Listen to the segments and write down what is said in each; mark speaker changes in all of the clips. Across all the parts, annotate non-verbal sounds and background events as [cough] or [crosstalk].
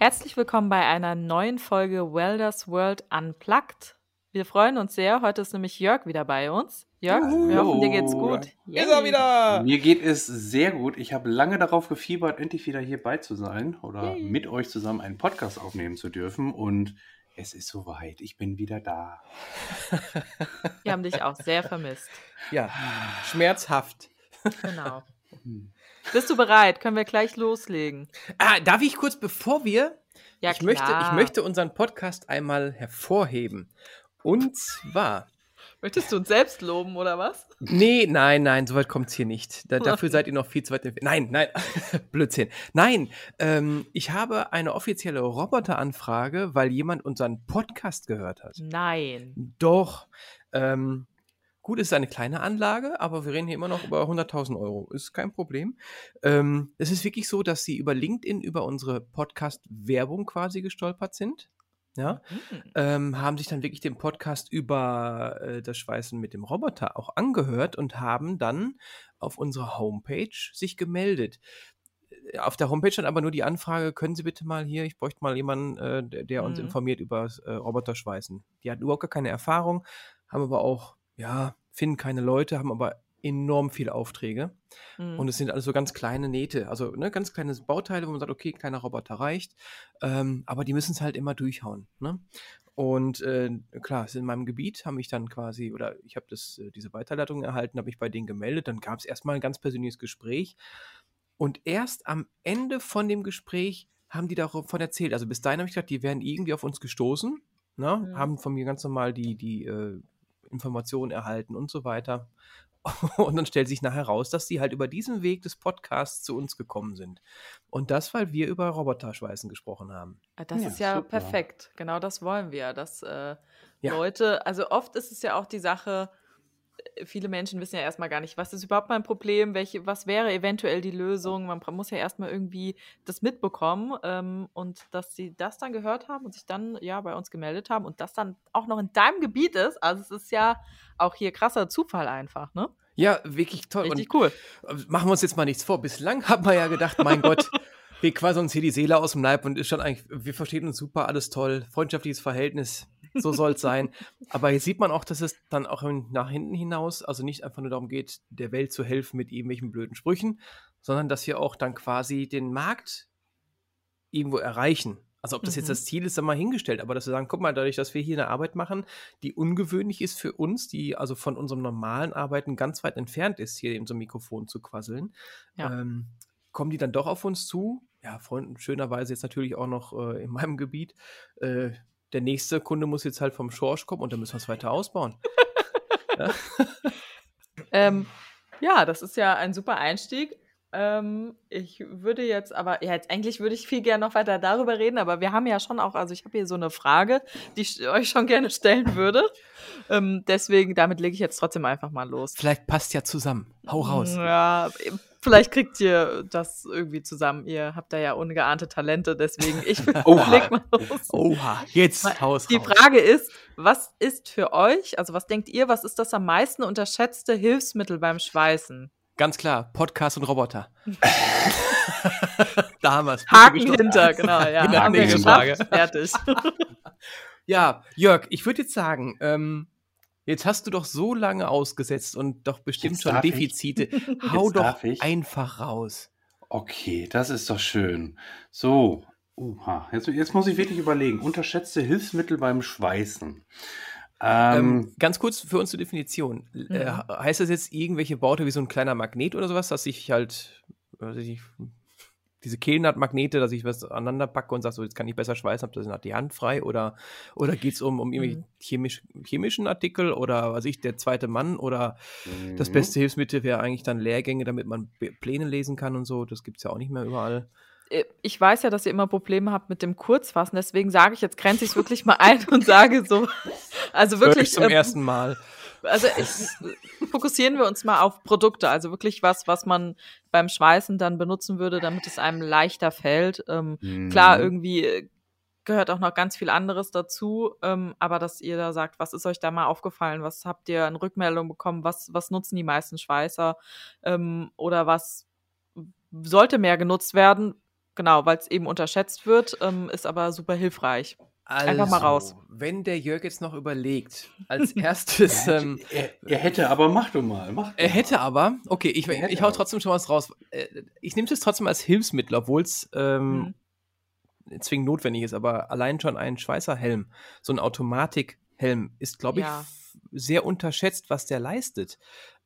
Speaker 1: Herzlich willkommen bei einer neuen Folge Welders World Unplugged. Wir freuen uns sehr. Heute ist nämlich Jörg wieder bei uns. Jörg,
Speaker 2: Juhu.
Speaker 1: wir hoffen, dir geht's gut.
Speaker 3: Ist er wieder!
Speaker 2: Mir geht es sehr gut. Ich habe lange darauf gefiebert, endlich wieder hierbei zu sein oder
Speaker 1: Yay.
Speaker 2: mit euch zusammen einen Podcast aufnehmen zu dürfen. Und es ist soweit. Ich bin wieder da.
Speaker 1: Wir haben dich auch sehr vermisst.
Speaker 3: Ja, schmerzhaft.
Speaker 1: Genau.
Speaker 2: Hm.
Speaker 1: Bist du bereit? Können wir gleich loslegen?
Speaker 3: Ah, darf ich kurz, bevor wir.
Speaker 1: Ja,
Speaker 3: ich, möchte, ich
Speaker 1: klar.
Speaker 3: möchte unseren Podcast einmal hervorheben. Und zwar.
Speaker 1: Möchtest du uns selbst loben oder was?
Speaker 3: Nee, nein, nein, soweit kommt es hier nicht. Da, dafür seid ihr noch viel zu weit entfernt. Nein, nein, [laughs] Blödsinn. Nein, ähm, ich habe eine offizielle Roboteranfrage, weil jemand unseren Podcast gehört hat.
Speaker 1: Nein.
Speaker 3: Doch. Ähm, gut, es ist eine kleine Anlage, aber wir reden hier immer noch über 100.000 Euro. Ist kein Problem. Ähm, es ist wirklich so, dass sie über LinkedIn, über unsere Podcast-Werbung quasi gestolpert sind. Ja,
Speaker 1: Hm.
Speaker 3: ähm, haben sich dann wirklich den Podcast über äh, das Schweißen mit dem Roboter auch angehört und haben dann auf unserer Homepage sich gemeldet. Äh, Auf der Homepage stand aber nur die Anfrage, können Sie bitte mal hier, ich bräuchte mal jemanden, äh, der, der uns
Speaker 1: Mhm.
Speaker 3: informiert über das äh, Roboterschweißen. Die hatten überhaupt gar keine Erfahrung, haben aber auch, ja, finden keine Leute, haben aber enorm viele Aufträge.
Speaker 1: Mhm.
Speaker 3: Und es sind alles so ganz kleine Nähte, also ne, ganz kleine Bauteile, wo man sagt, okay, kleiner Roboter reicht, ähm, aber die müssen es halt immer durchhauen. Ne? Und äh, klar, in meinem Gebiet, haben mich dann quasi, oder ich habe das, äh, diese Weiterleitung erhalten, habe mich bei denen gemeldet, dann gab es erstmal ein ganz persönliches Gespräch. Und erst am Ende von dem Gespräch haben die davon erzählt. Also bis dahin habe ich gedacht, die wären irgendwie auf uns gestoßen, ne?
Speaker 1: Mhm.
Speaker 3: haben von mir ganz normal die, die äh, Informationen erhalten und so weiter. [laughs] Und dann stellt sich nachher raus, dass die halt über diesen Weg des Podcasts zu uns gekommen sind. Und das, weil wir über Roboterschweißen gesprochen haben.
Speaker 1: Ah, Das
Speaker 2: Ja,
Speaker 1: ist ja
Speaker 2: super.
Speaker 1: perfekt. Genau das wollen wir. Dass äh,
Speaker 3: Ja.
Speaker 1: Leute, also oft ist es ja auch die Sache, äh, viele Menschen wissen ja erstmal gar nicht, was ist überhaupt mein Problem, welche, was wäre eventuell die Lösung. Man muss ja erstmal irgendwie das mitbekommen ähm, und dass sie das dann gehört haben und sich dann ja bei uns gemeldet haben und das dann auch noch in deinem Gebiet ist. Also es ist ja auch hier krasser Zufall einfach, ne?
Speaker 3: Ja, wirklich toll.
Speaker 1: Richtig
Speaker 3: Und
Speaker 1: cool.
Speaker 3: äh, machen wir uns jetzt mal nichts vor. Bislang haben wir ja gedacht, mein Gott, wir quasi uns hier die Seele aus dem Leib und ist schon eigentlich, wir verstehen uns super, alles toll, freundschaftliches Verhältnis, so soll es sein. Aber hier sieht man auch, dass es dann auch nach hinten hinaus, also nicht einfach nur darum geht, der Welt zu helfen mit irgendwelchen blöden Sprüchen, sondern dass wir auch dann quasi den Markt irgendwo erreichen. Also ob das
Speaker 1: Mhm.
Speaker 3: jetzt das Ziel ist, dann mal hingestellt, aber dass wir sagen, guck mal, dadurch, dass wir hier eine Arbeit machen, die ungewöhnlich ist für uns, die also von unserem normalen Arbeiten ganz weit entfernt ist, hier in so einem Mikrofon zu quasseln,
Speaker 1: Ja.
Speaker 3: ähm, kommen die dann doch auf uns zu. Ja, Freunden, schönerweise jetzt natürlich auch noch äh, in meinem Gebiet. Äh, der nächste Kunde muss jetzt halt vom Schorsch kommen und dann müssen wir es weiter ausbauen. [laughs] ja?
Speaker 1: Ähm, ja, das ist ja ein super Einstieg. Ähm, ich würde jetzt aber, ja, jetzt eigentlich würde ich viel gerne noch weiter darüber reden, aber wir haben ja schon auch, also ich habe hier so eine Frage, die ich [laughs] euch schon gerne stellen würde. Ähm, deswegen, damit lege ich jetzt trotzdem einfach mal los.
Speaker 3: Vielleicht passt ja zusammen. Hau raus.
Speaker 1: Ja, vielleicht kriegt ihr das irgendwie zusammen. Ihr habt da ja ungeahnte Talente, deswegen ich [laughs] [laughs]
Speaker 2: Oha.
Speaker 1: leg mal los.
Speaker 3: Oha, jetzt haus
Speaker 1: Die. Frage ist, was ist für euch, also was denkt ihr, was ist das am meisten unterschätzte Hilfsmittel beim Schweißen?
Speaker 3: Ganz klar, Podcast und Roboter. [laughs] da haben wir es.
Speaker 1: Haken hinter, genau, ja.
Speaker 3: Genau,
Speaker 1: haben wir
Speaker 2: nächste
Speaker 1: geschafft. Fertig. [laughs]
Speaker 3: Ja, Jörg, ich würde jetzt sagen, ähm, jetzt hast du doch so lange ausgesetzt und doch bestimmt
Speaker 2: Jetzt
Speaker 3: schon
Speaker 2: darf ich.
Speaker 3: Defizite. [laughs] Hau
Speaker 2: Jetzt
Speaker 3: doch einfach raus.
Speaker 2: Okay, das ist doch schön. So, uha, jetzt, jetzt muss ich wirklich überlegen. Unterschätzte Hilfsmittel beim Schweißen. Ähm,
Speaker 3: Ähm, ganz kurz für uns zur Definition. Äh,
Speaker 1: Mhm.
Speaker 3: heißt das jetzt irgendwelche Baute wie so ein kleiner Magnet oder sowas, dass ich halt, weiß ich, diese Kehlennaht-Magnete, dass ich was aneinander packe und sage, so, jetzt kann ich besser schweißen, habe das hat die Hand frei oder, oder geht es um, um irgendwelche
Speaker 1: Mhm.
Speaker 3: chemisch, chemischen Artikel oder was ich, der zweite Mann oder das
Speaker 2: mhm.
Speaker 3: beste Hilfsmittel wäre eigentlich dann Lehrgänge, damit man Pläne lesen kann und so. Das gibt es ja auch nicht mehr überall.
Speaker 1: Äh, ich weiß ja, dass ihr immer Probleme habt mit dem Kurzfassen, deswegen sage ich jetzt, grenze ich es wirklich mal ein und sage so, also wirklich.
Speaker 3: zum ähm, ersten Mal.
Speaker 1: Also ich, fokussieren wir uns mal auf Produkte, also wirklich was, was man beim Schweißen dann benutzen würde, damit es einem leichter fällt. Ähm, mhm. Klar, irgendwie äh, gehört auch noch ganz viel anderes dazu, ähm, aber dass ihr da sagt, was ist euch da mal aufgefallen, was habt ihr in Rückmeldung bekommen, was, was nutzen die meisten Schweißer ähm, oder was sollte mehr genutzt werden, genau, weil es eben unterschätzt wird, ähm, ist aber super hilfreich.
Speaker 3: Also, Einfach mal raus. Also, wenn der Jörg jetzt noch überlegt, als [laughs] erstes.
Speaker 2: er, hätte, ähm, er, er, hätte aber, mach du mal. Mach
Speaker 3: er hätte aber, okay, ich, ich hau trotzdem schon was raus. Äh, ich nehme es trotzdem als Hilfsmittel, obwohl es ähm, mhm. zwingend notwendig ist, aber allein schon ein Schweißerhelm, so ein Automatikhelm, ist, glaube ich, ja. sehr unterschätzt, was der leistet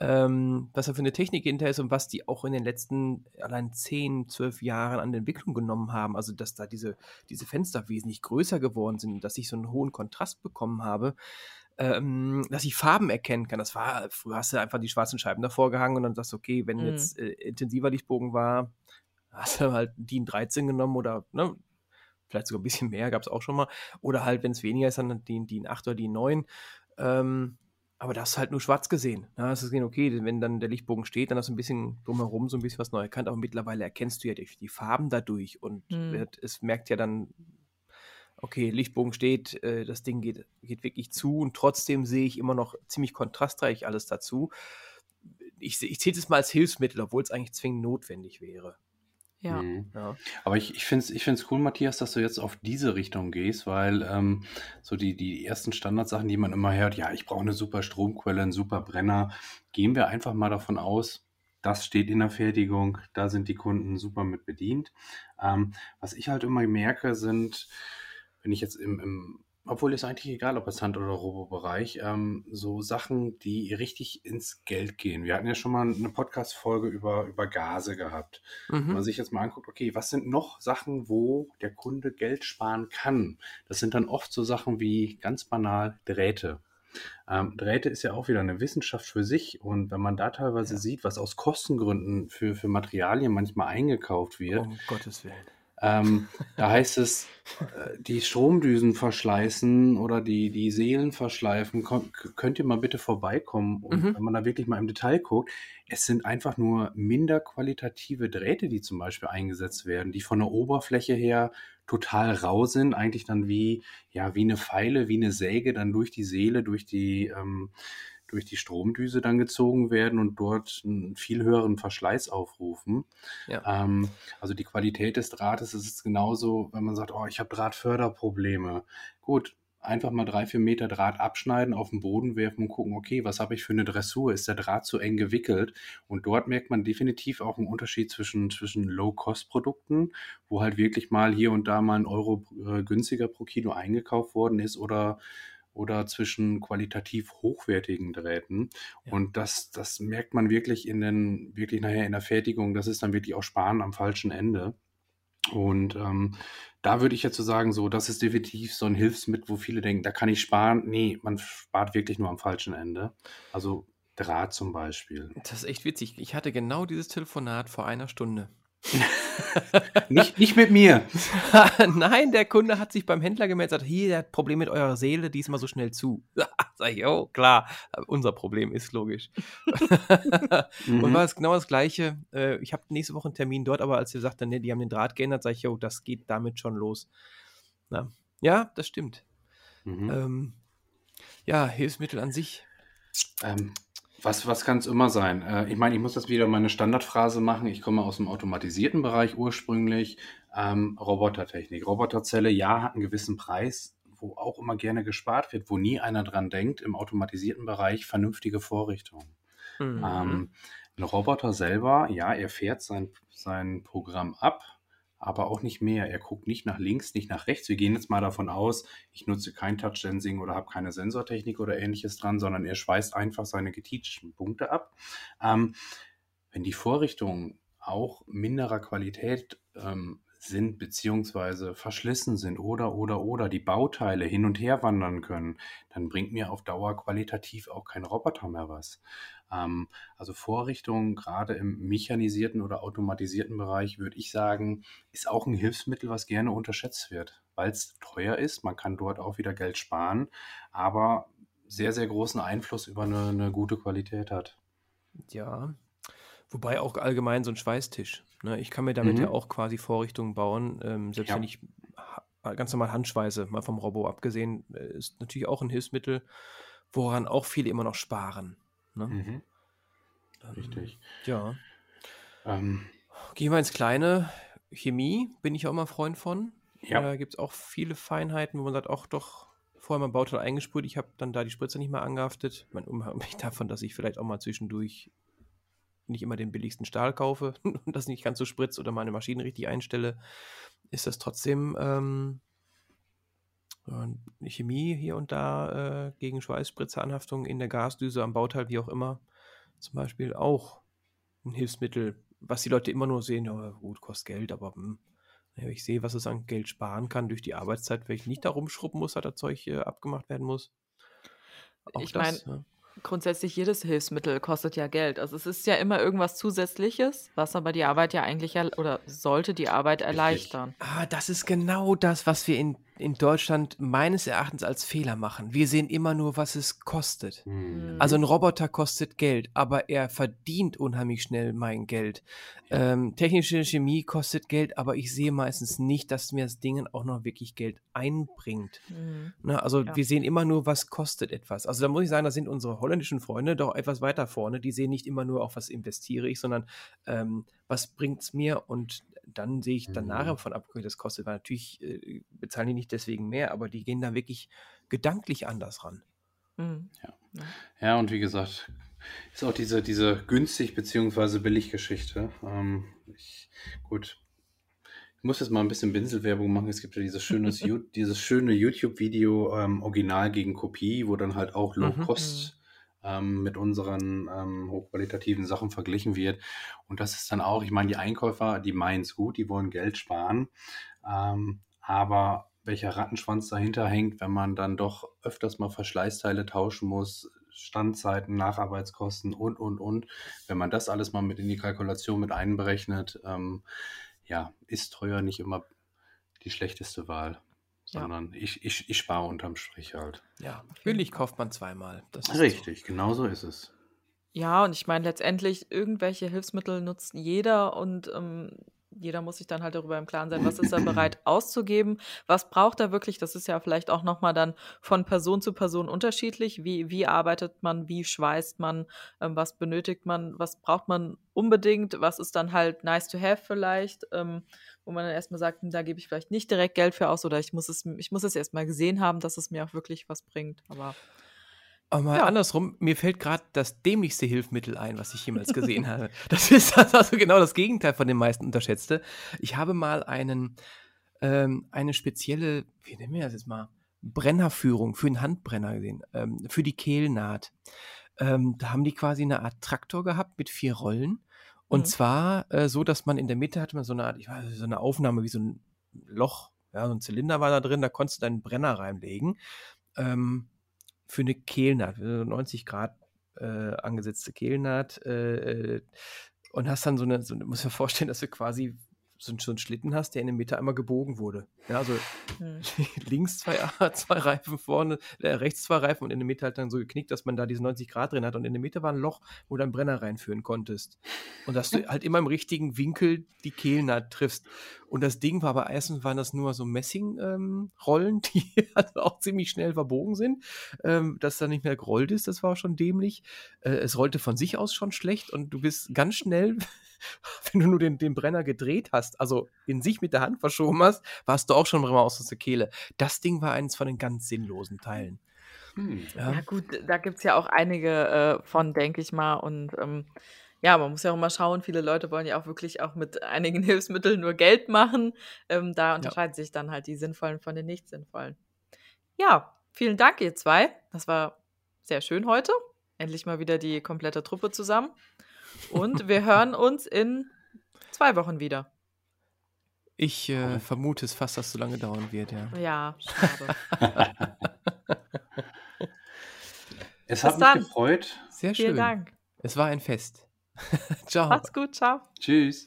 Speaker 3: ähm, was da für eine Technik hinter ist und was die auch in den letzten allein 10, 12 Jahren an Entwicklung genommen haben. Also, dass da diese, diese Fenster wesentlich größer geworden sind, dass ich so einen hohen Kontrast bekommen habe. Ähm, dass ich Farben erkennen kann. Das war, früher hast du einfach die schwarzen Scheiben davor gehangen und dann sagst du, okay, wenn mhm. jetzt äh, intensiver Lichtbogen war, hast du halt DIN 13 genommen oder ne, vielleicht sogar ein bisschen mehr, gab es auch schon mal. Oder halt, wenn es weniger ist, dann DIN, DIN 8 oder DIN 9. Ähm, aber da hast du halt nur schwarz gesehen. Da hast du gesehen, okay, wenn dann der Lichtbogen steht, dann hast du ein bisschen drumherum so ein bisschen was neu erkannt. Aber mittlerweile erkennst du ja die, die Farben dadurch und hm. es merkt ja dann, okay, Lichtbogen steht, äh, das Ding geht, geht wirklich zu und trotzdem sehe ich immer noch ziemlich kontrastreich alles dazu. Ich, ich zähle es mal als Hilfsmittel, obwohl es eigentlich zwingend notwendig wäre.
Speaker 1: Ja. Mhm.
Speaker 2: ja. Aber ich, ich finde es ich find's cool, Matthias, dass du jetzt auf diese Richtung gehst, weil ähm, so die, die ersten Standardsachen, die man immer hört, ja, ich brauche eine super Stromquelle, einen super Brenner, gehen wir einfach mal davon aus, das steht in der Fertigung, da sind die Kunden super mit bedient. Ähm, was ich halt immer merke, sind, wenn ich jetzt im, im obwohl ist eigentlich egal, ob es Hand- oder Robo-Bereich, ähm, so Sachen, die richtig ins Geld gehen. Wir hatten ja schon mal eine Podcast-Folge über, über Gase gehabt. Mhm. Wenn man sich jetzt mal anguckt, okay, was sind noch Sachen, wo der Kunde Geld sparen kann? Das sind dann oft so Sachen wie ganz banal Drähte. Ähm, Drähte ist ja auch wieder eine Wissenschaft für sich und wenn man da teilweise ja. sieht, was aus Kostengründen für, für Materialien manchmal eingekauft wird,
Speaker 3: um Gottes Willen
Speaker 2: ähm, da heißt es, äh, die Stromdüsen verschleißen oder die, die Seelen verschleifen. Kon könnt ihr mal bitte vorbeikommen? Und mhm. wenn man da wirklich mal im Detail guckt, es sind einfach nur minder qualitative Drähte, die zum Beispiel eingesetzt werden, die von der Oberfläche her total rau sind, eigentlich dann wie, ja, wie eine Pfeile, wie eine Säge dann durch die Seele, durch die, ähm, durch die Stromdüse dann gezogen werden und dort einen viel höheren Verschleiß aufrufen. Ja. Ähm, also die Qualität des Drahtes ist genauso, wenn man sagt, oh, ich habe Drahtförderprobleme. Gut, einfach mal drei, vier Meter Draht abschneiden, auf den Boden werfen und gucken, okay, was habe ich für eine Dressur? Ist der Draht zu eng gewickelt? Und dort merkt man definitiv auch einen Unterschied zwischen, zwischen Low-Cost-Produkten, wo halt wirklich mal hier und da mal ein Euro äh, günstiger pro Kilo eingekauft worden ist oder oder zwischen qualitativ hochwertigen Drähten. Ja. Und das, das merkt man wirklich in den, wirklich nachher in der Fertigung. Das ist dann wirklich auch Sparen am falschen Ende. Und ähm, da würde ich jetzt so sagen, so, das ist definitiv so ein Hilfsmittel, wo viele denken, da kann ich sparen. Nee, man spart wirklich nur am falschen Ende. Also Draht zum Beispiel.
Speaker 3: Das ist echt witzig. Ich hatte genau dieses Telefonat vor einer Stunde. [laughs]
Speaker 2: nicht, nicht mit mir. [laughs]
Speaker 3: Nein, der Kunde hat sich beim Händler gemeldet und gesagt, hier, der hat Problem mit eurer Seele, die ist mal so schnell zu. [laughs] Sag ich, oh, klar, unser Problem ist logisch. mhm. Und war es genau das Gleiche. Äh, ich habe nächste Woche einen Termin dort, aber als er sagte, nee, die haben den Draht geändert, sage ich, oh, das geht damit schon los. Na, ja, das stimmt. Mhm. Ähm, ja, Hilfsmittel an sich.
Speaker 2: Ähm, was, was kann es immer sein? Äh, ich meine, ich muss das wieder meine Standardphrase machen. Ich komme aus dem automatisierten Bereich ursprünglich. Ähm, Robotertechnik. Roboterzelle, ja, hat einen gewissen Preis, wo auch immer gerne gespart wird, wo nie einer dran denkt, im automatisierten Bereich vernünftige Vorrichtungen. Mhm. Ähm, ein Roboter selber, ja, er fährt sein, sein Programm ab, aber auch nicht mehr. Er guckt nicht nach links, nicht nach rechts. Wir gehen jetzt mal davon aus, ich nutze kein Touch-Sensing oder habe keine Sensortechnik oder ähnliches dran, sondern er schweißt einfach seine geteachten Punkte ab. Ähm, wenn die Vorrichtung auch minderer Qualität ähm, sind beziehungsweise verschlissen sind oder oder oder die Bauteile hin und her wandern können, dann bringt mir auf Dauer qualitativ auch kein Roboter mehr was. Ähm, also Vorrichtungen, gerade im mechanisierten oder automatisierten Bereich, würde ich sagen, ist auch ein Hilfsmittel, was gerne unterschätzt wird, weil es teuer ist. Man kann dort auch wieder Geld sparen, aber sehr, sehr großen Einfluss über eine, eine gute Qualität hat.
Speaker 3: Ja, wobei auch allgemein so ein Schweißtisch. Ne? Ich kann mir damit mhm. ja auch quasi Vorrichtungen bauen, ähm, selbst ja. wenn ich ganz normal Handschweiße, mal vom Robo abgesehen, äh, ist natürlich auch ein Hilfsmittel, woran auch viele immer noch sparen. Ne? Mhm.
Speaker 2: Ähm, Richtig.
Speaker 3: Ja. Ähm, Gehen wir ins Kleine. Chemie bin ich auch immer Freund von. Ja. Da gibt es auch viele Feinheiten, wo man sagt, auch doch, vorher mein Bauteil eingesprüht, ich habe dann da die Spritze nicht mehr angehaftet. Man [laughs] unabhängig davon, dass ich vielleicht auch mal zwischendurch nicht immer den billigsten Stahl kaufe [laughs] und das nicht ganz so spritzt oder meine Maschinen richtig einstelle, ist das trotzdem ähm, Chemie hier und da äh, gegen Schweißspritzeranhaftung in der Gasdüse am Bauteil, wie auch immer, zum Beispiel auch ein Hilfsmittel, was die Leute immer nur sehen, ja, gut, kostet Geld, aber hm, ich sehe, was es an Geld sparen kann durch die Arbeitszeit, wenn ich nicht da rumschrubben muss, dass das Zeug äh, abgemacht werden muss.
Speaker 1: Auch ich meine, ja grundsätzlich jedes Hilfsmittel kostet ja Geld. Also es ist ja immer irgendwas Zusätzliches, was aber die Arbeit ja eigentlich oder sollte die Arbeit erleichtern.
Speaker 3: Ah, das ist genau das, was wir in in Deutschland meines Erachtens als Fehler machen. Wir sehen immer nur, was es kostet. Mhm. Also ein Roboter kostet Geld, aber er verdient unheimlich schnell mein Geld. Ähm, technische Chemie kostet Geld, aber ich sehe meistens nicht, dass mir das Ding auch noch wirklich Geld einbringt. Mhm. Na, ne, also ja. wir sehen immer nur, was kostet etwas. Also da muss ich sagen, da sind unsere holländischen Freunde doch etwas weiter vorne. Die sehen nicht immer nur, auf was investiere ich, sondern ähm, was bringt es mir und dann sehe ich dann mhm. nachher von ab, das kostet, weil natürlich äh, bezahlen die nicht deswegen mehr, aber die gehen da wirklich gedanklich anders ran.
Speaker 2: Mhm. Ja. ja, und wie gesagt, ist auch diese, diese günstig bzw. billig Geschichte. Ähm, ich, gut, ich muss jetzt mal ein bisschen Binselwerbung machen. Es gibt ja dieses, schönes, [laughs] dieses schöne YouTube-Video ähm, Original gegen Kopie, wo dann halt auch mhm. Low-Cost mhm ähm, mit unseren ähm, hochqualitativen Sachen verglichen wird. Und das ist dann auch, ich meine, die Einkäufer, die meinen es gut, die wollen Geld sparen. Ähm, aber welcher Rattenschwanz dahinter hängt, wenn man dann doch öfters mal Verschleißteile tauschen muss, Standzeiten, Nacharbeitskosten und, und, und. Wenn man das alles mal mit in die Kalkulation mit einberechnet, ähm, ja, ist teuer nicht immer die schlechteste Wahl sondern ja. ich, ich, ich spare unterm Strich halt.
Speaker 3: Ja, billig kauft man zweimal.
Speaker 2: Richtig, so. genau so ist es.
Speaker 1: Ja, und ich meine, letztendlich, irgendwelche Hilfsmittel nutzt jeder und ähm, jeder muss sich dann halt darüber im Klaren sein, was ist er bereit [clears throat] auszugeben, was braucht er wirklich. Das ist ja vielleicht auch nochmal dann von Person zu Person unterschiedlich. Wie, wie arbeitet man, wie schweißt man, ähm, was benötigt man, was braucht man unbedingt, was ist dann halt nice to have vielleicht. Ähm, wo man dann erstmal sagt, hm, da gebe ich vielleicht nicht direkt Geld für aus oder ich muss es, ich muss es erstmal gesehen haben, dass es mir auch wirklich was bringt. Aber
Speaker 3: aber mal ja. andersrum, mir fällt gerade das dämlichste Hilfsmittel ein, was ich jemals gesehen [laughs] habe. Das ist also genau das Gegenteil von den meisten unterschätzte. Ich habe mal einen, ähm, eine spezielle, wie nennen wir das jetzt mal, Brennerführung für einen Handbrenner gesehen, ähm, für die Kehlnaht. Ähm, da haben die quasi eine Art Traktor gehabt mit vier Rollen und mhm. zwar äh, so, dass man in der Mitte hatte man so eine Art, ich weiß, so eine Aufnahme wie so ein Loch, ja, so ein Zylinder war da drin, da konntest du deinen Brenner reinlegen. Ähm, für eine Kehlnaht, 90 Grad äh, angesetzte Kehlnaht. Äh, äh, und hast dann so eine, so, muss mir vorstellen, dass du quasi so, so einen Schlitten hast, der in der Mitte einmal gebogen wurde. Ja, also hm. [laughs] links zwei, [laughs] zwei Reifen vorne, äh, rechts zwei Reifen und in der Mitte halt dann so geknickt, dass man da diese 90 Grad drin hat und in der Mitte war ein Loch, wo du einen Brenner reinführen konntest. Und dass du [laughs] halt immer im richtigen Winkel die Kehlnaht triffst. Und das Ding war aber erstens waren das nur so Messingrollen, ähm, die also auch ziemlich schnell verbogen sind. Ähm, dass da nicht mehr gerollt ist, das war schon dämlich. Äh, es rollte von sich aus schon schlecht und du bist ganz schnell [laughs] wenn du nur den, den Brenner gedreht hast, also in sich mit der Hand verschoben hast, warst du auch schon mal aus der Kehle. Das Ding war eines von den ganz sinnlosen Teilen.
Speaker 1: Hm. Ja. ja. gut, da gibt es ja auch einige äh, von, denke ich mal. Und ähm, ja, man muss ja auch mal schauen, viele Leute wollen ja auch wirklich auch mit einigen [laughs] Hilfsmitteln nur Geld machen. Ähm, da unterscheiden ja. sich dann halt die sinnvollen von den nicht sinnvollen. Ja, vielen Dank, ihr zwei. Das war sehr schön heute. Endlich mal wieder die komplette Truppe zusammen. Und wir hören uns in zwei Wochen wieder.
Speaker 3: Ich äh, vermute es fast, dass es so lange dauern wird, ja.
Speaker 1: Ja, schade. [laughs]
Speaker 2: es hat
Speaker 1: Bis
Speaker 2: mich
Speaker 1: dann.
Speaker 2: gefreut.
Speaker 3: Sehr schön.
Speaker 1: Vielen Dank.
Speaker 3: Es war ein Fest. [laughs] Ciao.
Speaker 1: Macht's gut, ciao.
Speaker 2: Tschüss.